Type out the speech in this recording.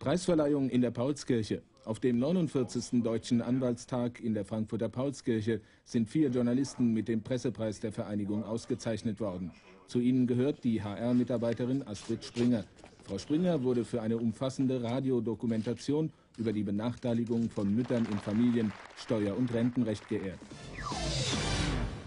Preisverleihung in der Paulskirche. Auf dem 49. Deutschen Anwaltstag in der Frankfurter Paulskirche sind vier Journalisten mit dem Pressepreis der Vereinigung ausgezeichnet worden. Zu ihnen gehört die HR-Mitarbeiterin Astrid Springer. Frau Springer wurde für eine umfassende Radiodokumentation über die Benachteiligung von Müttern in Familien, Steuer- und Rentenrecht geehrt.